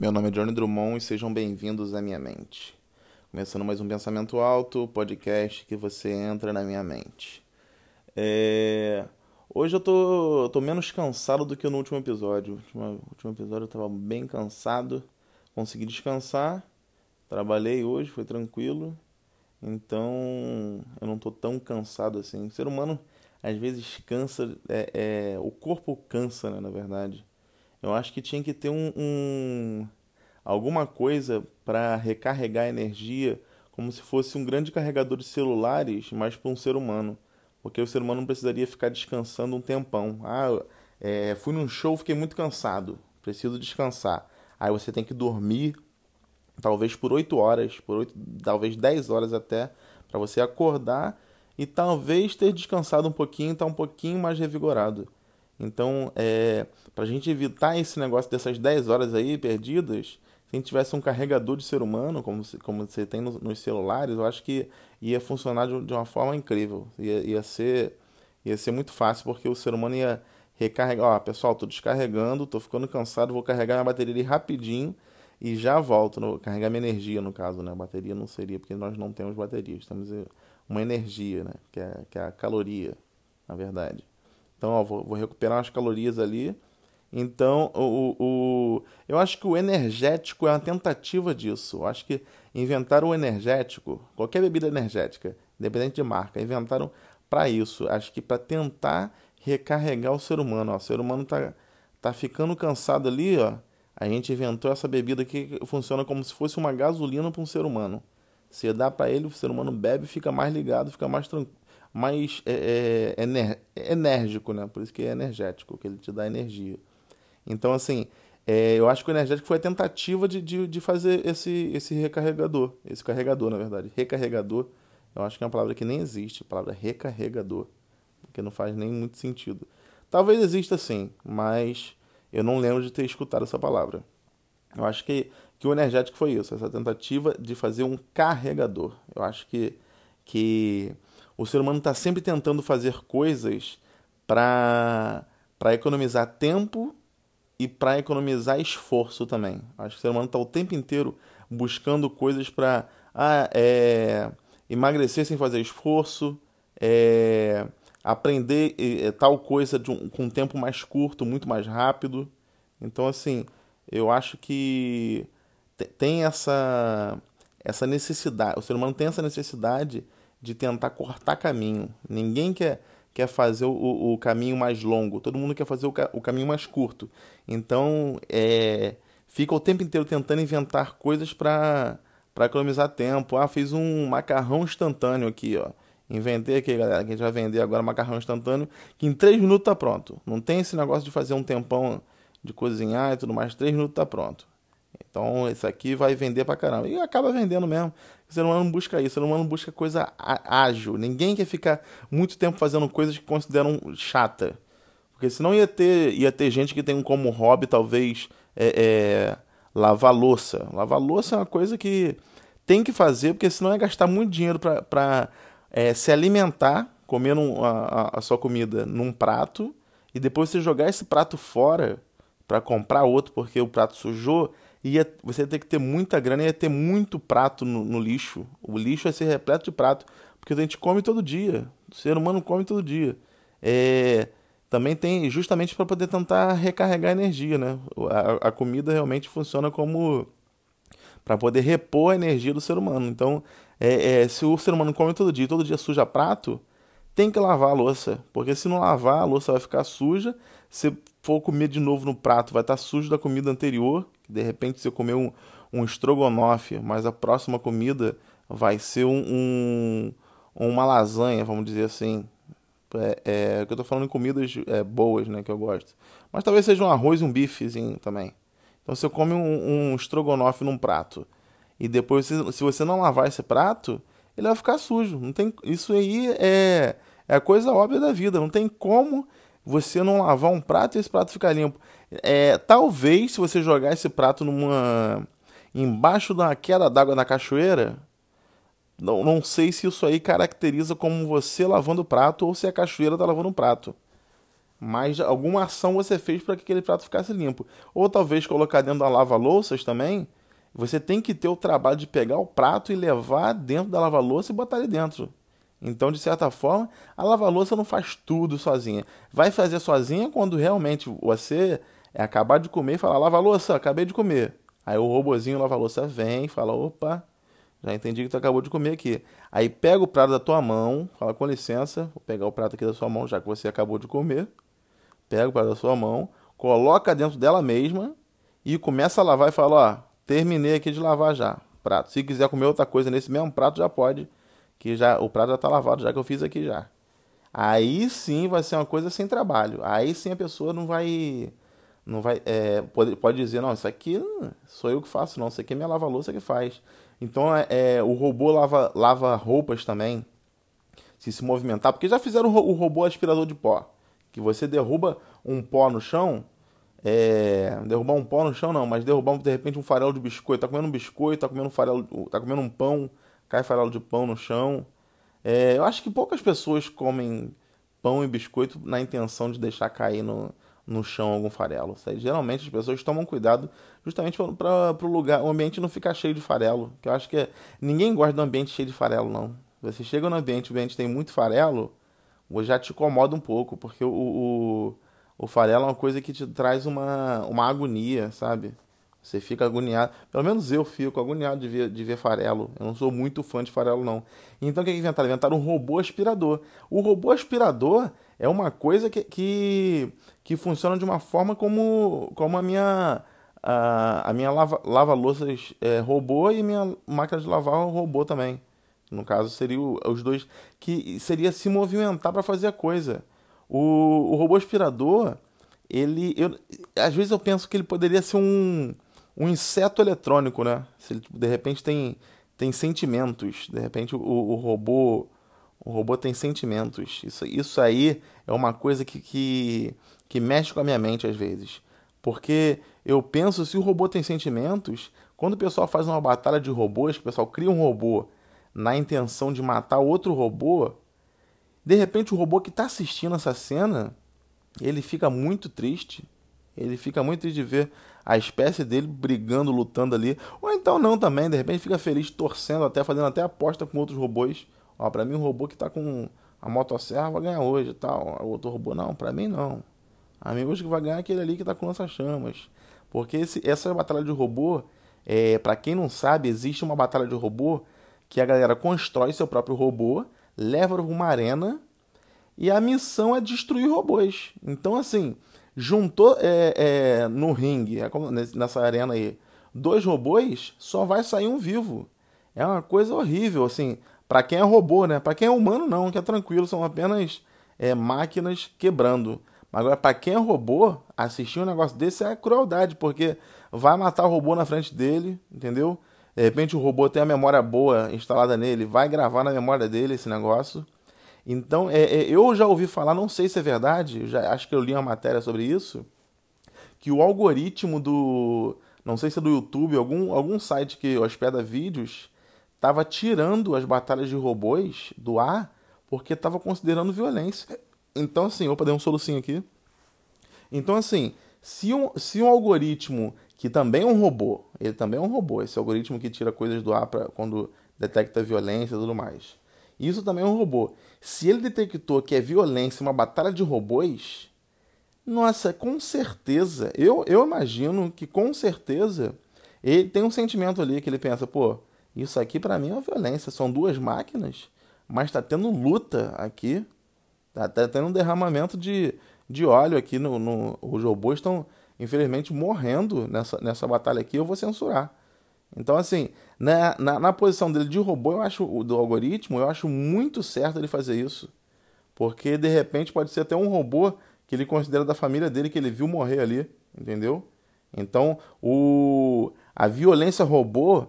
Meu nome é Johnny Drummond e sejam bem-vindos à minha mente. Começando mais um Pensamento Alto, podcast que você entra na minha mente. É... Hoje eu tô, tô menos cansado do que no último episódio. No último, episódio eu tava bem cansado, consegui descansar, trabalhei hoje, foi tranquilo. Então eu não tô tão cansado assim. O ser humano às vezes cansa, é, é... o corpo cansa, né, na verdade. Eu acho que tinha que ter um, um alguma coisa para recarregar energia, como se fosse um grande carregador de celulares, mas para um ser humano. Porque o ser humano não precisaria ficar descansando um tempão. Ah, é, fui num show, fiquei muito cansado, preciso descansar. Aí você tem que dormir, talvez por 8 horas, por 8, talvez 10 horas até, para você acordar e talvez ter descansado um pouquinho, estar tá um pouquinho mais revigorado. Então, é, para a gente evitar esse negócio dessas 10 horas aí perdidas, se a gente tivesse um carregador de ser humano, como, como você tem nos, nos celulares, eu acho que ia funcionar de, de uma forma incrível. Ia, ia, ser, ia ser muito fácil, porque o ser humano ia recarregar. Ó, pessoal, tô descarregando, tô ficando cansado, vou carregar minha bateria ali rapidinho e já volto. No, carregar minha energia, no caso, né? Bateria não seria, porque nós não temos baterias, temos uma energia, né? Que é, que é a caloria, na verdade. Então, ó, vou, vou recuperar umas calorias ali. Então, o, o, eu acho que o energético é uma tentativa disso. Eu acho que inventaram o energético, qualquer bebida energética, independente de marca, inventaram para isso. Acho que para tentar recarregar o ser humano. Ó. O ser humano tá, tá ficando cansado ali, ó. A gente inventou essa bebida que funciona como se fosse uma gasolina para um ser humano. Você dá para ele, o ser humano bebe, fica mais ligado, fica mais tranquilo mais é, é, ener, enérgico, né? Por isso que é energético, que ele te dá energia. Então, assim, é, eu acho que o energético foi a tentativa de, de, de, fazer esse, esse recarregador. Esse carregador, na verdade. Recarregador, eu acho que é uma palavra que nem existe, a palavra recarregador. Porque não faz nem muito sentido. Talvez exista sim, mas eu não lembro de ter escutado essa palavra. Eu acho que, que o energético foi isso, essa tentativa de fazer um carregador. Eu acho que, que o ser humano está sempre tentando fazer coisas para economizar tempo e para economizar esforço também. Acho que o ser humano está o tempo inteiro buscando coisas para ah, é, emagrecer sem fazer esforço, é, aprender é, tal coisa um, com um tempo mais curto, muito mais rápido. Então, assim, eu acho que tem essa, essa necessidade, o ser humano tem essa necessidade de tentar cortar caminho. Ninguém quer, quer fazer o, o caminho mais longo, todo mundo quer fazer o, o caminho mais curto. Então, é, fica o tempo inteiro tentando inventar coisas para economizar tempo. Ah, fiz um macarrão instantâneo aqui, ó. Inventei aqui, galera, que a gente vai vender agora macarrão instantâneo, que em 3 minutos tá pronto. Não tem esse negócio de fazer um tempão de cozinhar e tudo mais, 3 minutos tá pronto. Então, esse aqui vai vender pra caramba. E acaba vendendo mesmo. O ser humano busca isso, o ser humano busca coisa ágil. Ninguém quer ficar muito tempo fazendo coisas que consideram chata. Porque senão ia ter, ia ter gente que tem como hobby, talvez, é, é, lavar louça. Lavar louça é uma coisa que tem que fazer, porque senão é gastar muito dinheiro para é, se alimentar, comendo a, a sua comida num prato, e depois você jogar esse prato fora para comprar outro porque o prato sujou ia, você ia ter que ter muita grana, ia ter muito prato no, no, lixo. O lixo ia ser repleto de prato, porque a gente come todo dia. O ser humano come todo dia. É, também tem justamente para poder tentar recarregar energia, né? A, a comida realmente funciona como para poder repor a energia do ser humano. Então, é, é, se o ser humano come todo dia, todo dia suja prato, tem que lavar a louça, porque se não lavar, a louça vai ficar suja. Se for comer de novo no prato, vai estar sujo da comida anterior de repente você comer um, um estrogonofe, mas a próxima comida vai ser um, um uma lasanha, vamos dizer assim. É, é, que eu tô falando em comidas é, boas, né, que eu gosto. Mas talvez seja um arroz e um bifezinho também. Então você come um, um estrogonofe num prato e depois se você não lavar esse prato, ele vai ficar sujo. Não tem isso aí é é a coisa óbvia da vida. Não tem como você não lavar um prato e esse prato ficar limpo. É, talvez se você jogar esse prato numa embaixo da queda d'água na cachoeira, não, não sei se isso aí caracteriza como você lavando o prato ou se a cachoeira está lavando o prato. mas alguma ação você fez para que aquele prato ficasse limpo. Ou talvez colocar dentro da lava-louças também. Você tem que ter o trabalho de pegar o prato e levar dentro da lava-louça e botar ali dentro. Então, de certa forma, a lava-louça não faz tudo sozinha. Vai fazer sozinha quando realmente você é acabar de comer e falar: lava-louça, acabei de comer. Aí o robozinho lava-louça vem e fala: opa, já entendi que tu acabou de comer aqui. Aí pega o prato da tua mão, fala com licença, vou pegar o prato aqui da sua mão, já que você acabou de comer. Pega o prato da sua mão, coloca dentro dela mesma e começa a lavar e fala, ó, terminei aqui de lavar já. Prato. Se quiser comer outra coisa nesse mesmo prato, já pode. Que já o prato já tá lavado, já que eu fiz aqui já. Aí sim vai ser uma coisa sem trabalho. Aí sim a pessoa não vai. Não vai. É, pode, pode dizer, não, isso aqui sou eu que faço, não. Isso aqui é minha lava-louça que faz. Então é, é, o robô lava, lava roupas também, se se movimentar, porque já fizeram o robô aspirador de pó, que você derruba um pó no chão, é, derrubar um pó no chão não, mas derrubar de repente um farelo de biscoito, tá comendo um biscoito, tá comendo um farelo, tá comendo um pão, cai farelo de pão no chão. É, eu acho que poucas pessoas comem pão e biscoito na intenção de deixar cair no, no chão algum farelo. Geralmente as pessoas tomam cuidado justamente para o lugar, o ambiente não ficar cheio de farelo. Que eu acho que é, ninguém gosta de um ambiente cheio de farelo, não. Você chega no ambiente, o ambiente tem muito farelo, já te incomoda um pouco, porque o, o, o farelo é uma coisa que te traz uma, uma agonia, sabe? Você fica agoniado. Pelo menos eu fico agoniado de ver, de ver farelo. Eu não sou muito fã de farelo, não. Então o que, inventaram? Inventaram um robô aspirador. O robô aspirador é uma coisa que, que, que funciona de uma forma como, como a minha, a, a minha lava-louças lava é, robô e minha máquina de lavar robô também. No caso, seria os dois. Que seria se movimentar para fazer a coisa. O, o robô aspirador, ele. Eu, às vezes eu penso que ele poderia ser um, um inseto eletrônico, né? Se ele, de repente, tem, tem sentimentos. De repente, o, o robô o robô tem sentimentos. Isso, isso aí é uma coisa que, que, que mexe com a minha mente às vezes. Porque eu penso, se o robô tem sentimentos, quando o pessoal faz uma batalha de robôs, que o pessoal cria um robô na intenção de matar outro robô, de repente o robô que está assistindo essa cena, ele fica muito triste. Ele fica muito triste de ver a espécie dele brigando, lutando ali. Ou então não também, de repente fica feliz, torcendo, até fazendo até aposta com outros robôs Ó, pra mim o robô que tá com a motosserra vai ganhar hoje e tal. O outro robô, não, pra mim não. A mim hoje que vai ganhar é aquele ali que tá com lança-chamas. Porque esse, essa batalha de robô, é, para quem não sabe, existe uma batalha de robô que a galera constrói seu próprio robô, leva para uma arena e a missão é destruir robôs. Então, assim, juntou é, é, no ringue, é nessa arena aí, dois robôs, só vai sair um vivo. É uma coisa horrível, assim. Para quem é robô, né? Para quem é humano, não, que é tranquilo, são apenas é, máquinas quebrando. Agora, para quem é robô, assistir um negócio desse é crueldade, porque vai matar o robô na frente dele, entendeu? De repente o robô tem a memória boa instalada nele, vai gravar na memória dele esse negócio. Então, é, é, eu já ouvi falar, não sei se é verdade, já, acho que eu li uma matéria sobre isso, que o algoritmo do. Não sei se é do YouTube, algum, algum site que hospeda vídeos, estava tirando as batalhas de robôs do ar porque estava considerando violência. Então, assim, opa, dei um solucinho aqui. Então, assim, se um, se um algoritmo que também é um robô, ele também é um robô, esse algoritmo que tira coisas do ar pra, quando detecta violência e tudo mais. Isso também é um robô. Se ele detectou que é violência uma batalha de robôs, nossa, com certeza, eu, eu imagino que com certeza ele tem um sentimento ali que ele pensa, pô, isso aqui para mim é uma violência. São duas máquinas, mas está tendo luta aqui. Está tá tendo um derramamento de, de óleo aqui. No, no, os robôs estão, infelizmente, morrendo nessa, nessa batalha aqui. Eu vou censurar. Então, assim, na, na, na, posição dele de robô, eu acho, do algoritmo, eu acho muito certo ele fazer isso. Porque, de repente, pode ser até um robô que ele considera da família dele, que ele viu morrer ali, entendeu? Então, o, a violência robô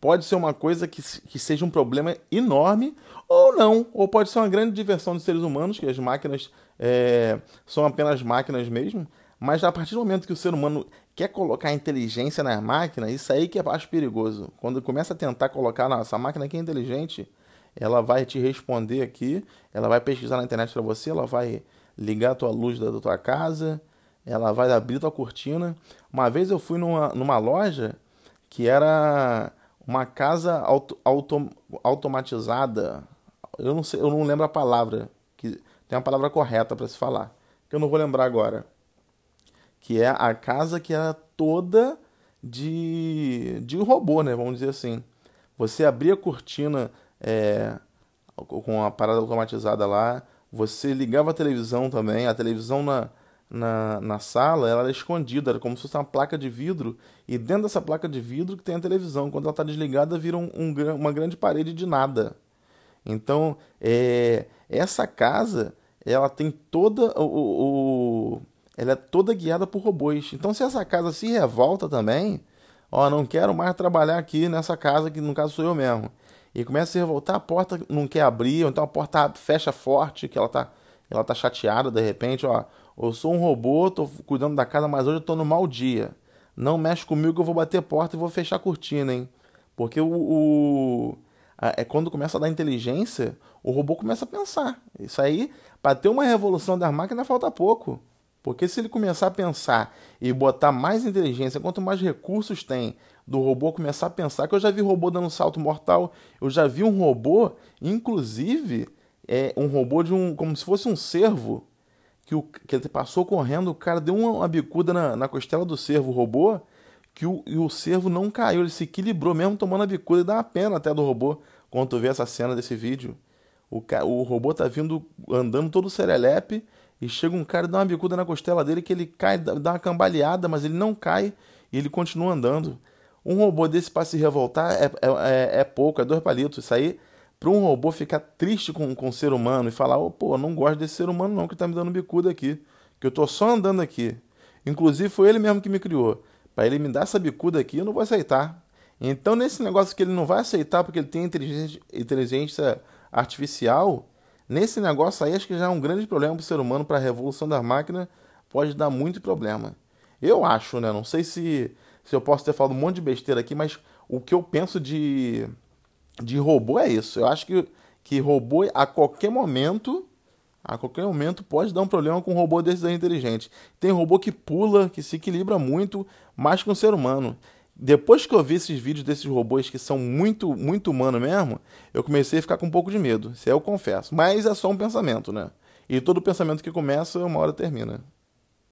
pode ser uma coisa que, que seja um problema enorme ou não, ou pode ser uma grande diversão dos seres humanos, que as máquinas é, são apenas máquinas mesmo, mas a partir do momento que o ser humano quer colocar inteligência nas máquinas, isso aí que eu acho perigoso. Quando começa a tentar colocar, nossa, a máquina aqui é inteligente, ela vai te responder aqui, ela vai pesquisar na internet para você, ela vai ligar a tua luz da tua casa, ela vai abrir tua cortina. Uma vez eu fui numa, numa loja que era uma casa auto, auto, automatizada. Eu não sei, eu não lembro a palavra, que tem uma palavra correta para se falar, que eu não vou lembrar agora. Que é a casa que era toda de, de robô, né? Vamos dizer assim. Você abria a cortina é, com a parada automatizada lá, você ligava a televisão também, a televisão na, na, na sala ela era escondida, era como se fosse uma placa de vidro, e dentro dessa placa de vidro que tem a televisão. Quando ela está desligada, vira um, um, uma grande parede de nada. Então, é, essa casa, ela tem toda o, o, ela é toda guiada por robôs. Então, se essa casa se revolta também, ó, não quero mais trabalhar aqui nessa casa que no caso sou eu mesmo e começa a se revoltar, a porta não quer abrir, ou então a porta fecha forte, que ela tá, ela tá chateada de repente, ó, eu sou um robô, tô cuidando da casa, mas hoje eu tô no mau dia. Não mexe comigo eu vou bater porta e vou fechar a cortina, hein? Porque o, o é quando começa a dar inteligência, o robô começa a pensar. Isso aí, para ter uma revolução das máquinas, falta pouco. Porque se ele começar a pensar e botar mais inteligência, quanto mais recursos tem do robô começar a pensar, que eu já vi robô dando salto mortal, eu já vi um robô, inclusive, é, um robô de um. como se fosse um cervo, que, o, que ele passou correndo, o cara deu uma, uma bicuda na, na costela do cervo, o robô, que o, e o cervo não caiu, ele se equilibrou mesmo tomando a bicuda e dá uma pena até do robô quando tu vê essa cena desse vídeo. O, o robô tá vindo andando todo serelepe e chega um cara e dá uma bicuda na costela dele que ele cai, dá uma cambaleada, mas ele não cai e ele continua andando. Um robô desse para se revoltar é, é, é, é, pouco, é dois palitos. Isso aí, para um robô ficar triste com, com o ser humano e falar: oh, pô, não gosto desse ser humano não que tá me dando bicuda aqui, que eu tô só andando aqui. Inclusive foi ele mesmo que me criou. Para ele me dar essa bicuda aqui, eu não vou aceitar. Então, nesse negócio que ele não vai aceitar porque ele tem inteligência, inteligência artificial, Nesse negócio aí, acho que já é um grande problema para o ser humano, para a revolução das máquinas, pode dar muito problema. Eu acho, né? Não sei se, se eu posso ter falado um monte de besteira aqui, mas o que eu penso de, de robô é isso. Eu acho que, que robô, a qualquer momento, a qualquer momento, pode dar um problema com um robô desses aí inteligente. Tem robô que pula, que se equilibra muito, mais que um ser humano depois que eu vi esses vídeos desses robôs que são muito, muito humanos mesmo, eu comecei a ficar com um pouco de medo. Isso aí eu confesso. Mas é só um pensamento, né? E todo pensamento que começa, uma hora termina.